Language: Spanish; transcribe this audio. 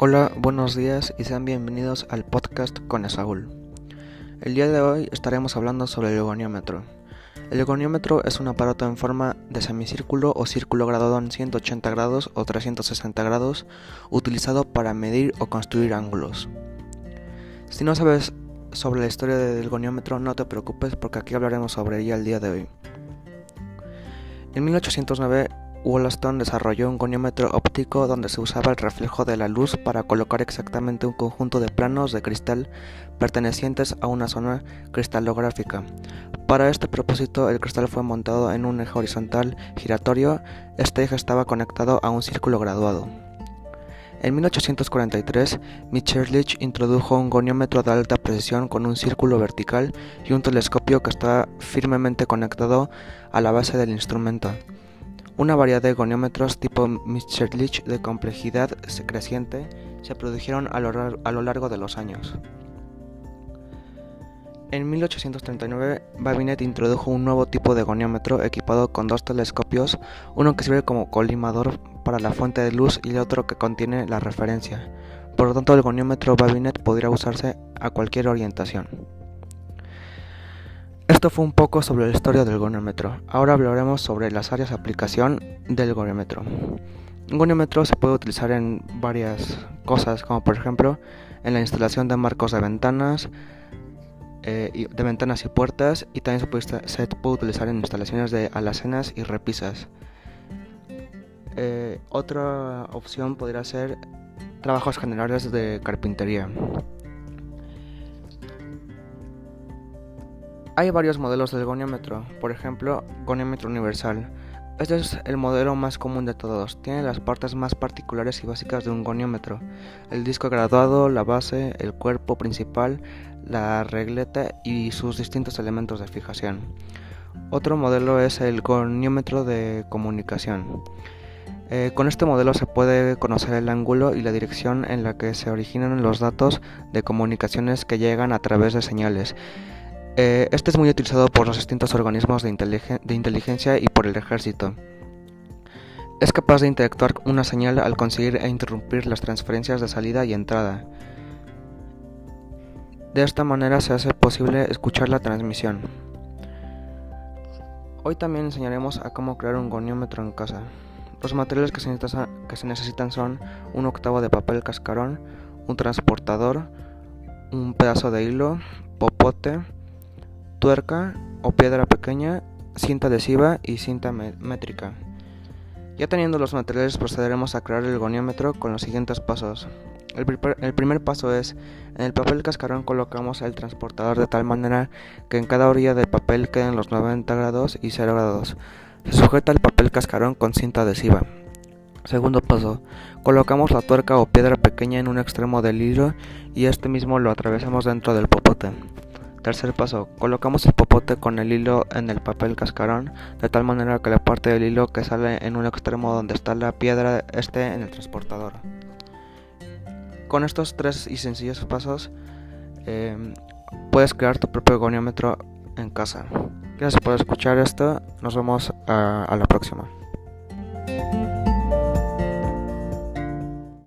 Hola, buenos días y sean bienvenidos al podcast con Esaúl. El día de hoy estaremos hablando sobre el goniómetro. El goniómetro es un aparato en forma de semicírculo o círculo graduado en 180 grados o 360 grados utilizado para medir o construir ángulos. Si no sabes sobre la historia del goniómetro no te preocupes porque aquí hablaremos sobre ella el día de hoy. En 1809 Wollaston desarrolló un goniómetro óptico donde se usaba el reflejo de la luz para colocar exactamente un conjunto de planos de cristal pertenecientes a una zona cristalográfica. Para este propósito, el cristal fue montado en un eje horizontal giratorio. Este eje estaba conectado a un círculo graduado. En 1843, Mitscherlich introdujo un goniómetro de alta precisión con un círculo vertical y un telescopio que estaba firmemente conectado a la base del instrumento. Una variedad de goniómetros tipo Mitscherlich de complejidad creciente se produjeron a lo, largo de los años. En 1839, Babinet introdujo un nuevo tipo de goniómetro equipado con dos telescopios, uno que sirve como colimador para la fuente de luz y el otro que contiene la referencia. Por lo tanto, el goniómetro Babinet podría usarse a cualquier orientación. Esto fue un poco sobre la historia del goniómetro. Ahora hablaremos sobre las áreas de aplicación del goniómetro. Un goniómetro se puede utilizar en varias cosas, como por ejemplo en la instalación de marcos de ventanas, eh, de ventanas y puertas, y también se puede, utilizar en instalaciones de alacenas y repisas. Eh, otra opción podría ser trabajos generales de carpintería. Hay varios modelos del goniómetro, por ejemplo, goniómetro universal. Este es el modelo más común de todos. Tiene las partes más particulares y básicas de un goniómetro: el disco graduado, la base, el cuerpo principal, la regleta y sus distintos elementos de fijación. Otro modelo es el goniómetro de comunicación. Eh, con este modelo se puede conocer el ángulo y la dirección en la que se originan los datos de comunicaciones que llegan a través de señales. Eh, este es muy utilizado por los distintos organismos de, inteligencia y por el ejército. Es capaz de interactuar una señal al conseguir e interrumpir las transferencias de salida y entrada. De esta manera se hace posible escuchar la transmisión. Hoy también enseñaremos a cómo crear un goniómetro en casa. Los materiales que se, que se necesitan son un octavo de papel cascarón, un transportador, un pedazo de hilo, popote, tuerca o piedra pequeña, cinta adhesiva y cinta métrica. Ya teniendo los materiales procederemos a crear el goniómetro con los siguientes pasos. El, primer paso es, en el papel cascarón colocamos el transportador de tal manera que en cada orilla del papel queden los 90 grados y 0 grados. Se sujeta el papel cascarón con cinta adhesiva. Segundo paso, colocamos la tuerca o piedra pequeña en un extremo del hilo y este mismo lo atravesamos dentro del popote. Tercer paso, colocamos el popote con el hilo en el papel cascarón, de tal manera que la parte del hilo que sale en un extremo donde está la piedra esté en el transportador. Con estos tres y sencillos pasos, em, puedes crear tu propio goniómetro en casa. Gracias por escuchar esto, nos vemos a la próxima.